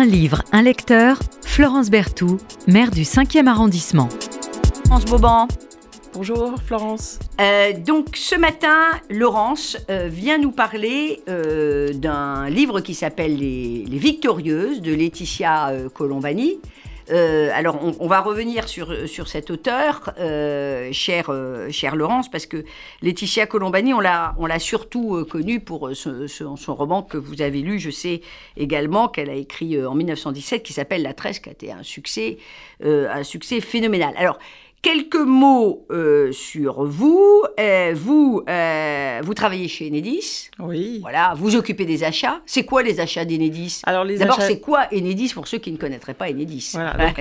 Un livre, un lecteur, Florence Berthoud, maire du 5e arrondissement. Florence Boban. Bonjour Florence. Euh, donc ce matin, Laurence euh, vient nous parler euh, d'un livre qui s'appelle les, Les Victorieuses de Laetitia Colombani. Alors on, va revenir sur, sur cet auteur, cher, cher Laurence, parce que Laetitia Colombani, on l'a, surtout connue pour son roman que vous avez lu, je sais également qu'elle a écrit en 1917, qui s'appelle La Tresse, qui a été un succès, un succès phénoménal. Alors Quelques mots euh, sur vous. Euh, vous, euh, vous travaillez chez Enedis. Oui. Voilà, vous occupez des achats. C'est quoi les achats d'Enedis Alors D'abord, c'est quoi Enedis pour ceux qui ne connaîtraient pas Enedis Voilà.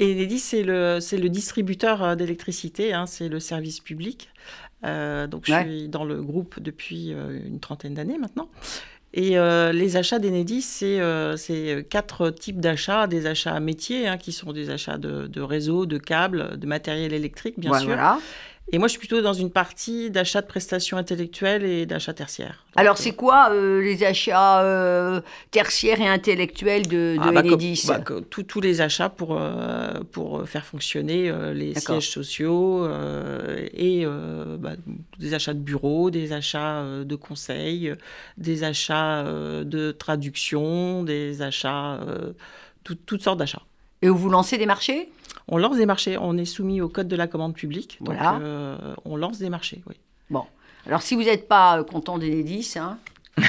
Enedis, c'est le, c'est le distributeur d'électricité. Hein, c'est le service public. donc, je suis dans le groupe depuis une trentaine d'années maintenant. Et euh, les achats d'Enedis, c'est euh, quatre types d'achats. Des achats métiers, hein, qui sont des achats de, de réseaux, de câbles, de matériel électrique, bien sûr. Et moi, je suis plutôt dans une partie d'achat de prestations intellectuelles et d'achat tertiaires. Alors, c'est quoi euh, les achats euh, tertiaires et intellectuels de, de ah, bah, Enedis bah, Tous les achats pour, euh, pour faire fonctionner les sièges sociaux et bah, des achats de bureaux, des achats de conseils, des achats de traduction, des achats, toutes sortes d'achats. Et vous lancez des marchés? On lance des marchés. On est soumis au code de la commande publique. Donc, euh, on lance des marchés, oui. Bon. Alors, si vous n'êtes pas euh, content d'Enedis, hein, vous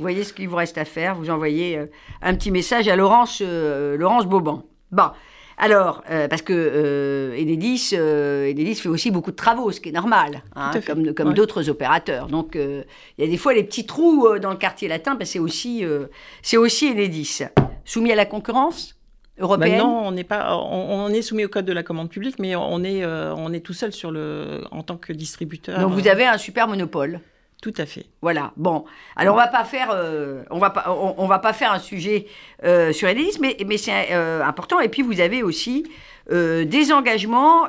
voyez ce qu'il vous reste à faire. Vous envoyez euh, un petit message à Laurence, Laurence Boban. Bon. Alors, parce que Enedis, Enedis, fait aussi beaucoup de travaux, ce qui est normal, hein, comme, comme d'autres opérateurs. Donc, il y a des fois les petits trous dans le quartier latin, c'est aussi, c'est aussi Enedis. Soumis à la concurrence Maintenant, on n'est pas, on, est soumis au code de la commande publique, mais on est, euh, on est tout seul sur le, en tant que distributeur. Donc vous avez un super monopole. Tout à fait. Voilà. Bon, alors on va pas faire, euh, on va pas, on, va pas faire un sujet euh, sur Enedis, mais, mais c'est important. Et puis vous avez aussi des engagements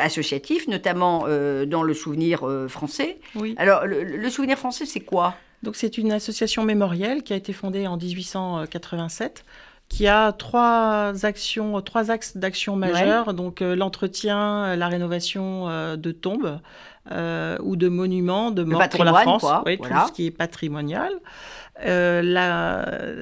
associatifs, notamment dans le Souvenir français. Oui. Alors le, le Souvenir français, c'est quoi? Donc c'est une association mémorielle qui a été fondée en 1887 qui a trois actions, trois axes d'action majeurs, donc euh, l'entretien, euh, la rénovation euh, de tombes ou de monuments de mort pour la France, oui, tout ce qui est patrimonial, la,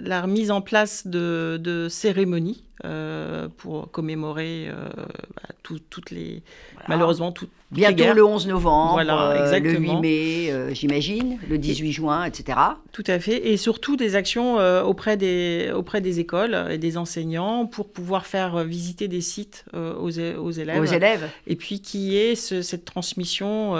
la, mise en place de, de cérémonies euh, pour commémorer euh, bah, toutes les. Malheureusement, toutes. Bientôt le 11 novembre, voilà, euh, le 8 mai, j'imagine, le 18 juin, etc. Tout à fait. Et surtout des actions auprès, des, auprès des écoles et des enseignants pour pouvoir faire visiter des sites aux, aux, élèves. Aux élèves. Et puis qui est cette transmission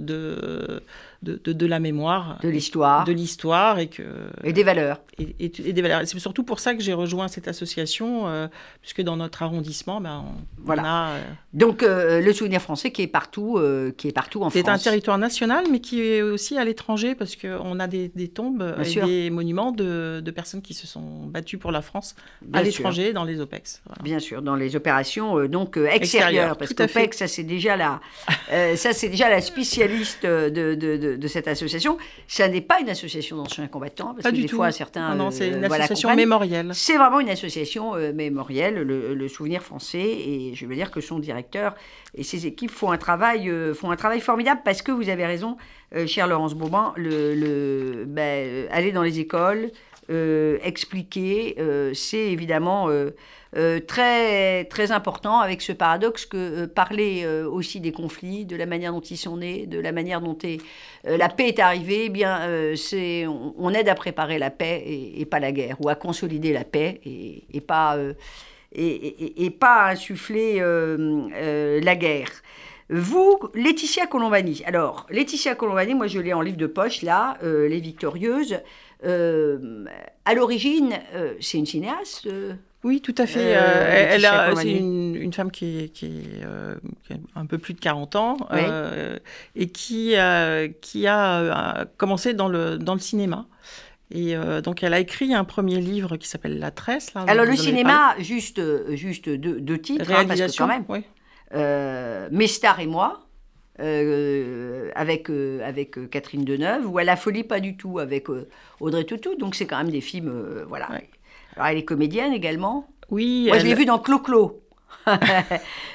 de de, de, la mémoire. De l'histoire. De l'histoire et que... Et des valeurs. Et, et, des valeurs. C'est surtout pour ça que j'ai rejoint cette association, euh, puisque dans notre arrondissement, ben, on, voilà. a... Euh, Donc euh, le souvenir français qui est partout, qui est partout en France. C'est un territoire national, mais qui est aussi à l'étranger, parce qu'on a des, des tombes et des monuments de, de, personnes qui se sont battues pour la France à l'étranger, dans les OPEX. Bien sûr, dans les opérations donc extérieures, parce qu'OPEX, ça c'est déjà la, ça c'est déjà la spécialiste de, de de, cette association. Ça n'est pas une association d'anciens combattants, parce pas que du des tout. fois certains. Non, c'est une association mémorielle. C'est vraiment une association euh, mémorielle, le, souvenir français, et je veux dire que son directeur et ses équipes font un travail, euh, font un travail formidable parce que vous avez raison, euh, cher Laurence Bourbon, le, le ben, aller dans les écoles, expliquer, c'est évidemment euh, très, très important avec ce paradoxe que euh, parler euh, aussi des conflits, de la manière dont ils sont nés, de la manière dont la paix est arrivée, eh bien, on, aide à préparer la paix et, pas la guerre, ou à consolider la paix et, pas, et, pas insuffler la guerre. Vous, Laetitia Colombani. Alors, Laetitia Colombani, moi je l'ai en livre de poche là, Les Victorieuses. À l'origine, c'est une cinéaste oui, tout à fait. Euh, elle, c'est une, femme qui, est, euh, qui, un peu plus de 40 ans euh, et qui, qui a commencé dans le, dans le cinéma. Et donc, elle a écrit un premier livre qui s'appelle La Tresse. Alors, le cinéma, juste, juste deux, deux titres, hein, parce que quand même. Mes stars et moi. Avec, avec Catherine Deneuve, ou À la folie, pas du tout, avec Audrey Tautou. Donc, c'est quand même des films. voilà. Alors, elle est comédienne également. Oui. Moi, elle... je l'ai vue dans Clo-Clo.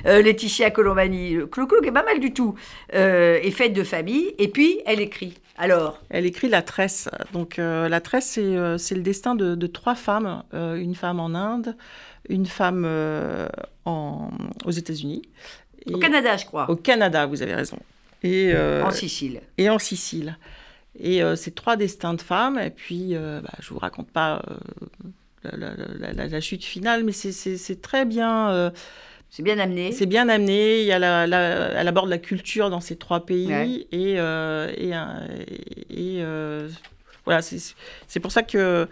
euh, Laetitia Colombani. Clo-Clo qui est pas mal du tout. Euh, est faite de famille. Et puis, elle écrit. Alors Elle écrit La Tresse. Donc, euh, La Tresse, c'est euh, le destin de, de trois femmes. Euh, une femme en Inde, une femme euh, en, aux États-Unis. Au et- Canada, je crois. Au Canada, vous avez raison. Et, euh, En Sicile. et en Sicile. Et euh, c'est trois destins de femmes. Et puis, euh, bah, je vous raconte pas euh, la, la- la- la- la chute finale, mais c'est- très bien. euh, C'est bien amené. c'est bien amené. Il y a elle aborde la culture dans ces trois pays. Ouais. Et, euh, et, euh, voilà, c'est pour ça que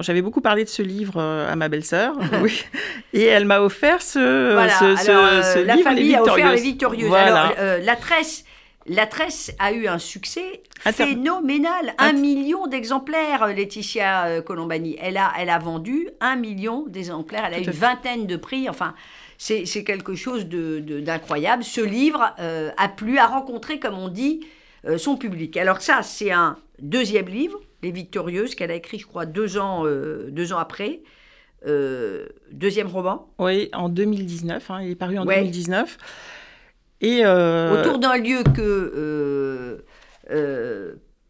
j'avais beaucoup parlé de ce livre euh, à ma belle-sœur. oui. Et elle m'a offert ce, Voilà, ce, ce- alors, euh, ce la livre, famille Les a offert Les Victorieuses. Voilà. Alors, euh, la tresse. La tresse a eu un succès Inter- phénoménal. Un Inter- million d'exemplaires, Laetitia Colombani. Elle a, elle a vendu un million d'exemplaires. Elle a Tout une vingtaine de prix. Enfin, c'est quelque chose de- de- d'incroyable. Ce livre euh, a plu, a rencontré, comme on dit, euh, son public. Alors ça, c'est un deuxième livre, Les Victorieuses, qu'elle a écrit, je crois, deux ans, euh, deux ans après. Euh, deuxième roman. Oui, en 2019. hein, il est paru en Ouais. 2019. Et euh, autour d'un lieu que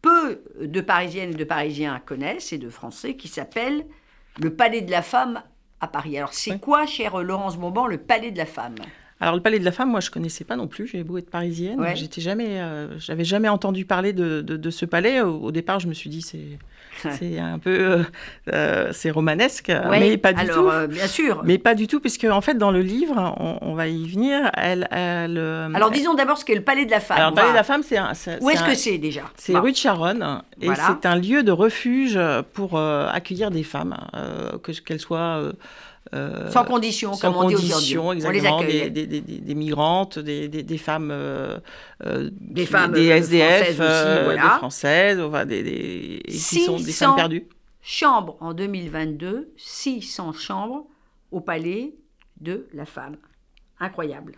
peu de Parisiennes et de Parisiens connaissent et de Français qui s'appelle le Palais de la Femme à Paris. Alors c'est Ouais. quoi, chère Laurence Bonban, le Palais de la Femme? Alors le Palais de la Femme, moi je connaissais pas non plus. J'ai beau être parisienne, Ouais. j'étais jamais, euh, j'avais jamais entendu parler de, de- de ce palais. Au, au départ, je me suis dit c'est, c'est un peu, euh, euh, c'est romanesque, Ouais, mais pas du alors, tout. euh, bien sûr. Mais pas du tout, puisque en fait dans le livre, on, on va y venir. Elle, elle, Alors disons d'abord ce qu'est le Palais de la Femme. alors, le Palais va- de la Femme, c'est un, Où est-ce que c'est déjà? C'est Bon. rue de Charonne et Voilà. c'est un lieu de refuge pour accueillir des femmes, que qu'elles soient euh, Sans condition, sans comme on dit aujourd'hui. condition, On les exactement, des, des, des- des migrantes, des, femmes, euh, euh, Des femmes, des SDF, françaises aussi, voilà. des françaises, enfin, des, qui sont des 600 femmes perdues. Chambres en 2022, 600 chambres au Palais de la Femme. Incroyable.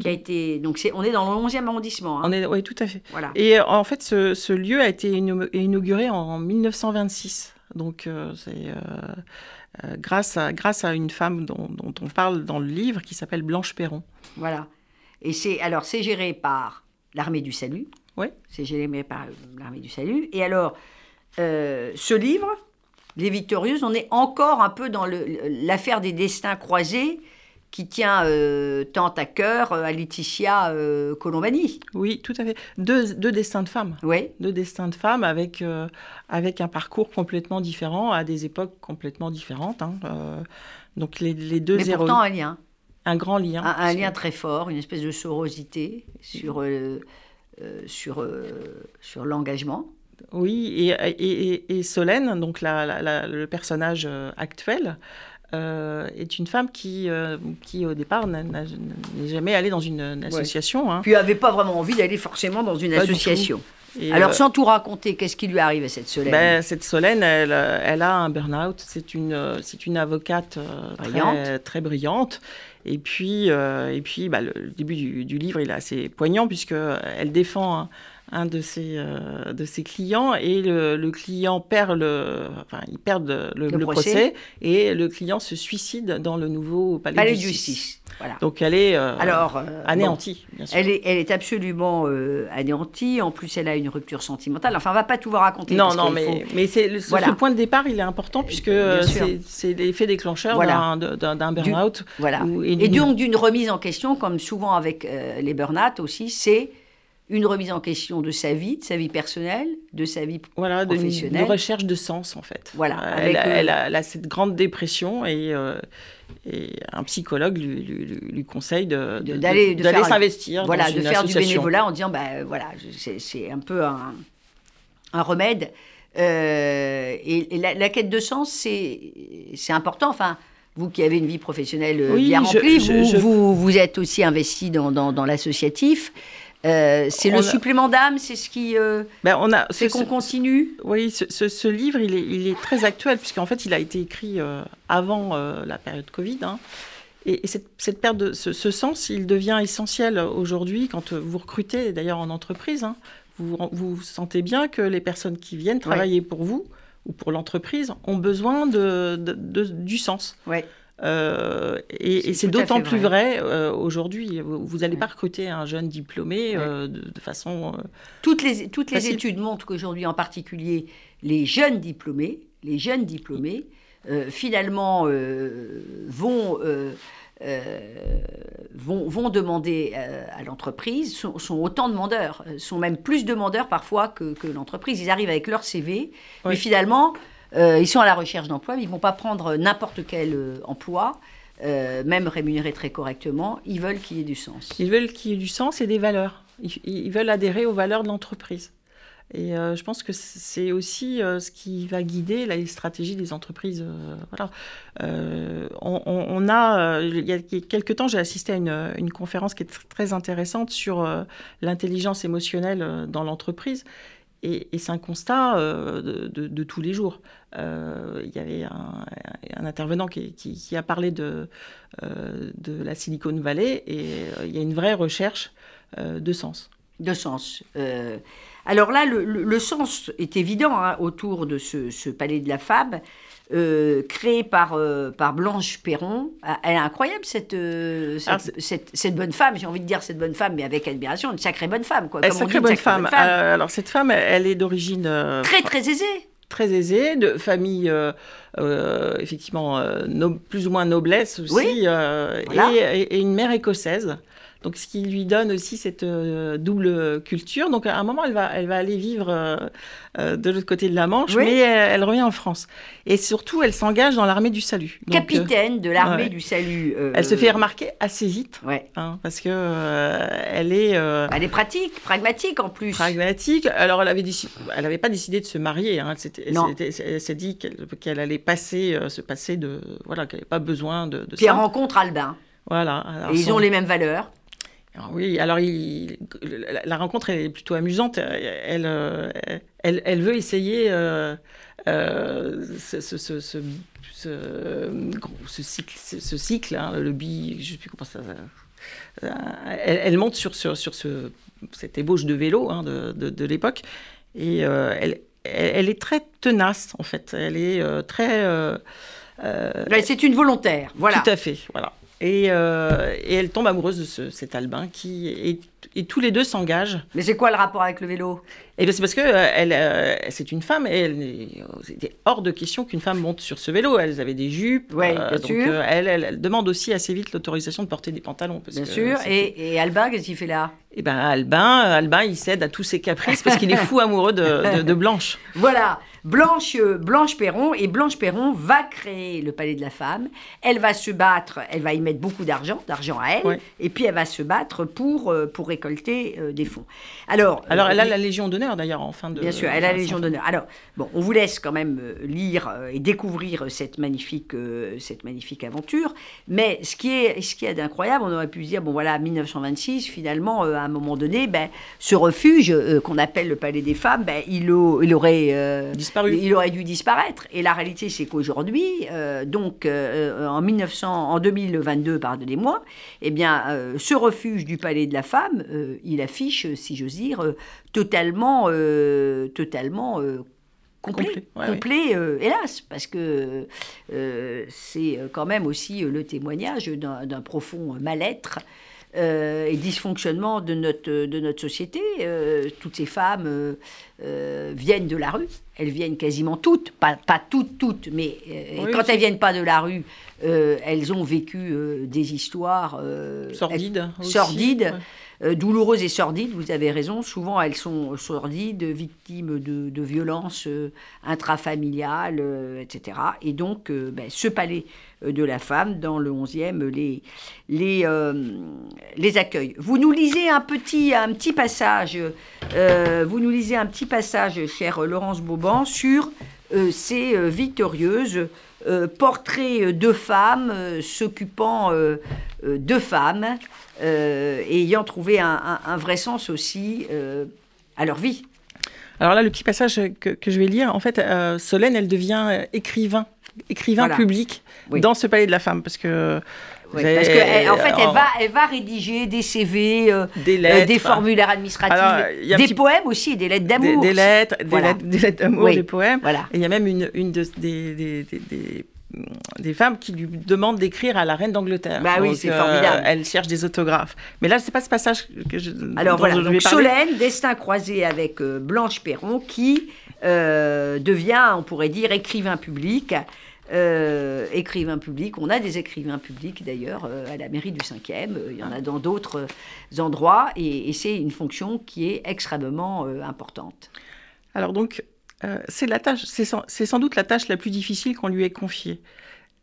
Qui a été donc c'est on est dans le 11e arrondissement. hein. On est, oui, tout à fait. Voilà. Et en fait, ce, ce lieu a été inauguré en 1926. Donc, euh, c'est euh, euh, grâce, à, grâce à une femme dont, dont on parle dans le livre qui s'appelle Blanche Perron. Voilà. Et c'est alors c'est géré par l'armée du salut. Oui. C'est géré par l'armée du salut. Et alors euh, ce livre, Les Victorieuses, on est encore un peu dans l'affaire des destins croisés qui tient euh, tant à cœur euh, à Laetitia euh, Colombani. Oui, tout à fait. Deux, deux destins de femmes. Oui. Deux destins de femmes avec, euh, avec un parcours complètement différent, à des époques complètement différentes. hein. Donc, les, les deux Mais pourtant un lien. un grand lien. Un, lien très fort, une espèce de sororité sur, sur, sur l'engagement. Oui, et, et, et- et Solène, donc la, la- la- le personnage actuel, euh, est une femme qui, euh, qui au départ, n'est jamais allée dans une, une association. hein. Puis n'avait pas vraiment envie d'aller forcément dans une Pas association. Et, Alors, euh, sans tout raconter, qu'est-ce qui lui arrive à cette Solène? Ben, cette Solène, elle, elle a un burn-out. C'est une, c'est une avocate Brillante. Très, très brillante. Et puis, et puis bah, le, début du, du livre, il est assez poignant puisque euh, elle défend un, un de, ses, euh, de ses clients et le, le client perd le, enfin, il perd le, le- procès. procès. et le client se suicide dans le nouveau palais, Palais de justice. Voilà. Donc elle est euh, Alors, euh, anéantie, bien sûr. elle, est, elle est absolument anéantie. En plus, elle a une rupture sentimentale. Enfin, on va pas tout vous raconter. Non, non, mais, faut- mais c'est, ce, Voilà. ce point de départ, il est important puisque c'est, l'effet déclencheur Voilà. d'un, burn-out. Voilà. Et d'une- donc, d'une remise en question, comme souvent avec les burn-out aussi, c'est une remise en question de sa vie, de sa vie personnelle, de sa vie voilà, de, de professionnelle. recherche de sens en fait. Voilà, Elle, avec, euh, elle a, elle a cette grande dépression et, euh, et un psychologue lui, lui- lui- lui conseille de, d'aller- s'investir voilà, de une faire du bénévolat en disant, bah, voilà, c'est, un peu un, un remède. Euh, et et la, la quête de sens, c'est, c'est important. Enfin, vous qui avez une vie professionnelle Oui, bien je- remplie, je- vous, je- vous, vous êtes aussi investi dans, dans, dans l'associatif. Euh, c'est le a- supplément d'âme, c'est ce qui euh, Ben, on a, fait qu'on continue. Oui, ce, ce- ce livre, il est, il est très actuel, puisqu'en fait, il a été écrit euh, avant la période Covid. hein. Et, et cette, cette perte de ce, ce sens, il devient essentiel aujourd'hui quand vous recrutez, d'ailleurs en entreprise. hein. vous, vous sentez bien que les personnes qui viennent travailler pour vous ou pour l'entreprise ont besoin de, du sens. Ouais. Euh, et, c'est d'autant plus vrai, euh, aujourd'hui. Vous n'allez pas recruter un jeune diplômé euh, de, façon. toutes les, toutes les études montrent qu'aujourd'hui, en particulier, les jeunes diplômés, les jeunes diplômés, finalement, vont. Vont, vont, demander à l'entreprise, sont, sont, autant demandeurs, sont même plus demandeurs parfois que, que l'entreprise. Ils arrivent avec leur CV, mais finalement, euh, ils sont à la recherche d'emploi, mais ils ne vont pas prendre n'importe quel euh, emploi. Euh, même rémunéré très correctement, ils veulent qu'il y ait du sens. Ils veulent qu'il y ait du sens et des valeurs. Ils, veulent adhérer aux valeurs de l'entreprise. Et je pense que c'est aussi ce qui va guider la stratégie des entreprises. voilà. On, a, il y a quelques temps, j'ai assisté à une, une, conférence qui est très intéressante sur l'intelligence émotionnelle dans l'entreprise. Et, c'est un constat euh, de, tous les jours. Euh, il y avait un, intervenant qui, a parlé de, euh, de la Silicon Valley et il y a une vraie recherche de sens. De sens. alors là, le, sens est évident hein, autour de ce, palais de la femme. Euh, créée par, euh, par Blanche Perron. Ah, elle est incroyable, cette, euh, cette, cette, bonne femme, j'ai envie de dire cette bonne femme, mais avec admiration, une sacrée bonne femme. Quoi, une sacrée bonne, femme. alors, cette femme, elle, est d'origine. très, très aisée. Très aisée, de famille effectivement plus ou moins noblesse aussi, et, une mère écossaise. Donc, ce qui lui donne aussi cette euh, double culture. Donc, à un moment, elle va, elle va aller vivre euh, euh, de l'autre côté de la Manche, mais elle, revient en France. Et surtout, elle s'engage dans l'armée du salut. Capitaine de l'armée du salut. Elle se fait remarquer assez vite, ouais. Hein, parce que elle est. elle est pratique, pragmatique en plus. Pragmatique. Alors, elle avait elle n'avait pas décidé de se marier. Hein. Elle s'est dit qu'elle allait passer, se passer de, voilà, qu'elle n'avait pas besoin de. de Puis elle rencontre Albin. Voilà. Et ils ont les mêmes valeurs oui, alors la rencontre est plutôt amusante. Elle, euh, elle, elle, veut essayer euh, euh, ce, ce, ce, ce, cycle, ce cycle hein, le bi, je sais plus comment ça. Elle, monte sur, sur, sur ce, cette ébauche de vélo hein, de, de, l'époque et elle, elle, est très tenace en fait. Elle est très. c'est une volontaire, voilà. Tout à fait, voilà. Euh, et, elle tombe amoureuse de cet Albin qui et, tous les deux s'engagent. Mais c'est quoi le rapport avec le vélo? Et eh c'est parce que euh, elle, euh, c'est une femme et elle c'était hors de question qu'une femme monte sur ce vélo. Elles avaient des jupes. Oui, bien donc, sûr. Elle, elle, demande aussi assez vite l'autorisation de porter des pantalons. bien sûr. Et, Albin, qu'est-ce qu'il fait là? Eh ben Albin, Albin, il cède à tous ses caprices parce qu'il est fou amoureux de, de Blanche. Voilà. Blanche, Blanche Perron, et Blanche Perron va créer le Palais de la Femme. Elle va se battre, elle va y mettre beaucoup d'argent, d'argent à elle, et puis elle va se battre pour, euh, pour récolter euh, des fonds. Alors, Alors elle a la Légion d'honneur d'ailleurs en fin de... Bien sûr, elle a la Légion d'honneur. Alors, bon, on vous laisse quand même euh, lire et découvrir cette magnifique, cette magnifique aventure, mais ce qui est, ce qui est d'incroyable, on aurait pu se dire, bon voilà, 1926, finalement, à un moment donné, ben, ce refuge qu'on appelle le Palais des Femmes, ben, il, il aurait... Il aurait dû disparaître. Et la réalité, c'est qu'aujourd'hui, euh, donc euh, en 1900, en 2022, pardonnez-moi, eh bien, euh, ce refuge du Palais de la Femme, il affiche, si j'ose dire, totalement, totalement complet, complet, hélas, parce que c'est quand même aussi le témoignage d'un profond mal-être euh, et dysfonctionnement de notre, de notre société. Euh, toutes ces femmes euh, viennent de la rue. Elles viennent quasiment toutes, pas, pas toutes, toutes, mais quand elles viennent pas de la rue, elles ont vécu des histoires sordides. sordides. Douloureuses et sordides, vous avez raison. Souvent, elles sont sordides, victimes de, violences intrafamiliales, etc. Et donc, ben, ce palais de la femme dans le 11e les, les, euh, accueille. Vous nous lisez un petit, passage, euh, chère Laurence Bauban, sur euh, ces victorieuses portraits de femmes s'occupant de femmes, ayant trouvé un, un, vrai sens aussi à leur vie. Alors là, le petit passage que, que je vais lire, en fait, Solène, elle devient écrivain écrivain public dans ce palais de la femme, parce que parce qu'en fait, elle va, elle va rédiger des CV, des, lettres, des formulaires administratifs, des poèmes aussi des lettres d'amour. Des, lettres, des, lettres, d'amour, des poèmes. Voilà. Et il y a même une, une de, des, des femmes qui lui demandent d'écrire à la reine d'Angleterre. Bah oui, c'est formidable. Elle cherche des autographes. Mais là, c'est pas ce passage que je. Alors voilà, donc Solène, destin croisé avec Blanche Perron, qui devient, on pourrait dire, écrivain public. Euh, écrivain public. On a des écrivains publics d'ailleurs euh, à la mairie du 5e, euh, il y en a dans d'autres endroits, et, c'est une fonction qui est extrêmement importante. Alors donc, c'est la tâche, c'est sans, doute la tâche la plus difficile qu'on lui ait confiée.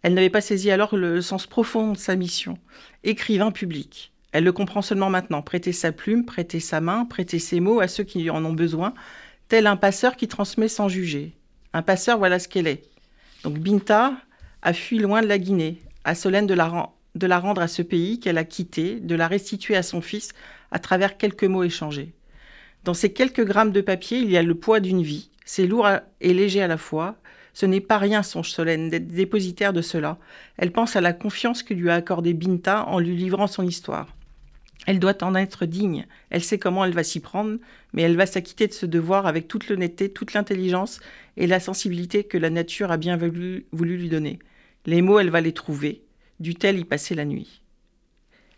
Elle n'avait pas saisi alors le sens profond de sa mission. Écrivain public. Elle le comprend seulement maintenant. Prêter sa plume, prêter sa main, prêter ses mots à ceux qui en ont besoin, tel un passeur qui transmet sans juger. Un passeur, voilà ce qu'elle est. Donc Binta a fui loin de la Guinée, à Solène de la rendre à ce pays qu'elle a quitté, de la restituer à son fils à travers quelques mots échangés. Dans ces quelques grammes de papier, il y a le poids d'une vie. C'est lourd et léger à la fois. Ce n'est pas rien, songe Solène, d'être dépositaire de cela. Elle pense à la confiance que lui a accordée Binta en lui livrant son histoire. Elle doit en être digne, elle sait comment elle va s'y prendre, mais elle va s'acquitter de ce devoir avec toute l'honnêteté, toute l'intelligence et la sensibilité que la nature a bien voulu, lui donner. Les mots, elle va les trouver, dut-elle y passer la nuit.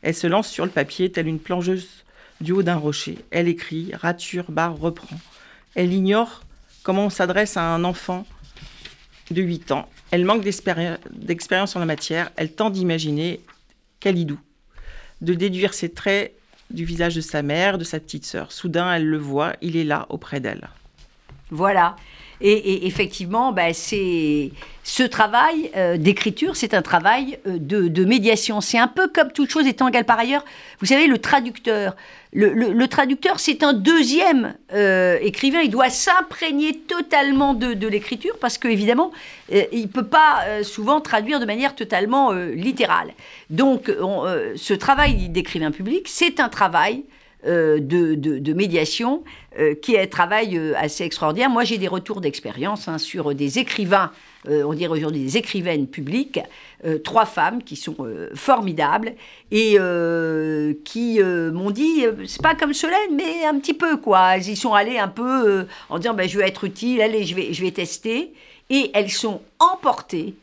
Elle se lance sur le papier, telle une plongeuse du haut d'un rocher. Elle écrit, rature, barre, reprend. Elle ignore comment on s'adresse à un enfant de 8 ans. Elle manque d'expérience en la matière. Elle tente d'imaginer Kalidou de déduire ses traits du visage de sa mère, de sa petite sœur. Soudain, elle le voit, il est là auprès d'elle. Voilà. Et, effectivement, bah, c'est ce travail euh, d'écriture, c'est un travail euh, de, médiation. C'est un peu comme toute chose étant égale par ailleurs. Vous savez, le traducteur, le, traducteur, c'est un deuxième euh, écrivain. Il doit s'imprégner totalement de, l'écriture parce qu'évidemment, il ne peut pas souvent traduire de manière totalement littérale. Donc, ce travail d'écrivain public, c'est un travail de, de, médiation euh, qui est un travail euh, assez extraordinaire. Moi, j'ai des retours d'expérience hein, sur des écrivains, euh, on dirait aujourd'hui des écrivaines publiques, trois femmes qui sont formidables et qui m'ont dit, c'est pas comme Solène, mais un petit peu quoi. Elles y sont allées un peu en disant, ben, je vais être utile, allez, je vais, je vais tester. Et elles sont emportées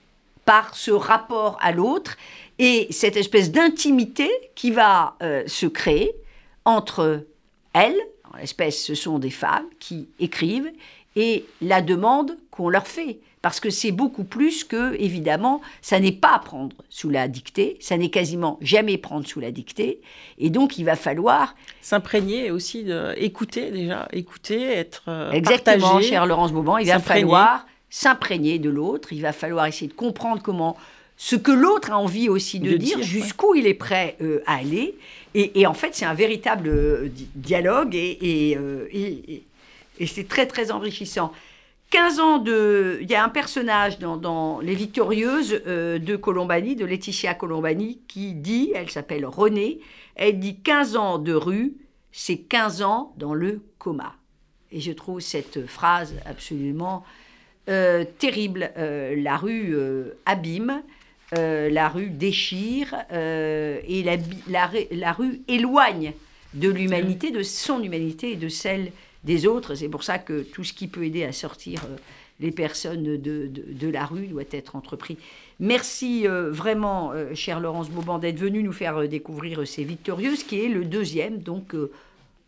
par ce rapport à l'autre et cette espèce d'intimité qui va se créer entre elles, en l'espèce, ce sont des femmes qui écrivent et la demande qu'on leur fait. Parce que c'est beaucoup plus que, évidemment, ça n'est pas prendre sous la dictée, ça n'est quasiment jamais prendre sous la dictée. Et donc, il va falloir. S'imprégner aussi, de, écouter déjà, écouter, être. Euh, Exactement, chère Laurence Bauban, il va falloir s'imprégner de l'autre, il va falloir essayer de comprendre comment ce que l'autre a envie aussi de, dire, jusqu'où il est prêt euh, à aller. Et, en fait, c'est un véritable euh, dialogue euh, et, c'est très, très enrichissant. 15 ans de... Il y a un personnage dans, Les Victorieuses euh, de Colombani, de Laetitia Colombani, qui dit, elle s'appelle Renée, elle dit 15 ans de rue, c'est 15 ans dans le coma. Et je trouve cette phrase absolument terrible. la rue abîme, euh, la rue déchire euh, et la, rue éloigne de l'humanité, de son humanité et de celle des autres. C'est pour ça que tout ce qui peut aider à sortir euh, les personnes de, la rue doit être entrepris. Merci vraiment, chère Laurence Bauban, d'être venue nous faire découvrir ces Victorieuses, qui est le deuxième donc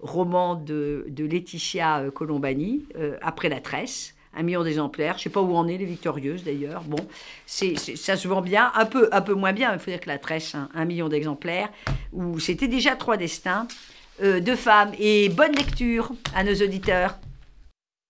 roman de, de Laetitia Colombani, après la tresse un million d'exemplaires. Je ne sais pas où en est les victorieuses d'ailleurs. Bon, c'est, ça se vend bien, un peu, un peu moins bien. Il faut dire que la tresse, un million d'exemplaires, où c'était déjà trois destins euh, de femmes. Et bonne lecture à nos auditeurs.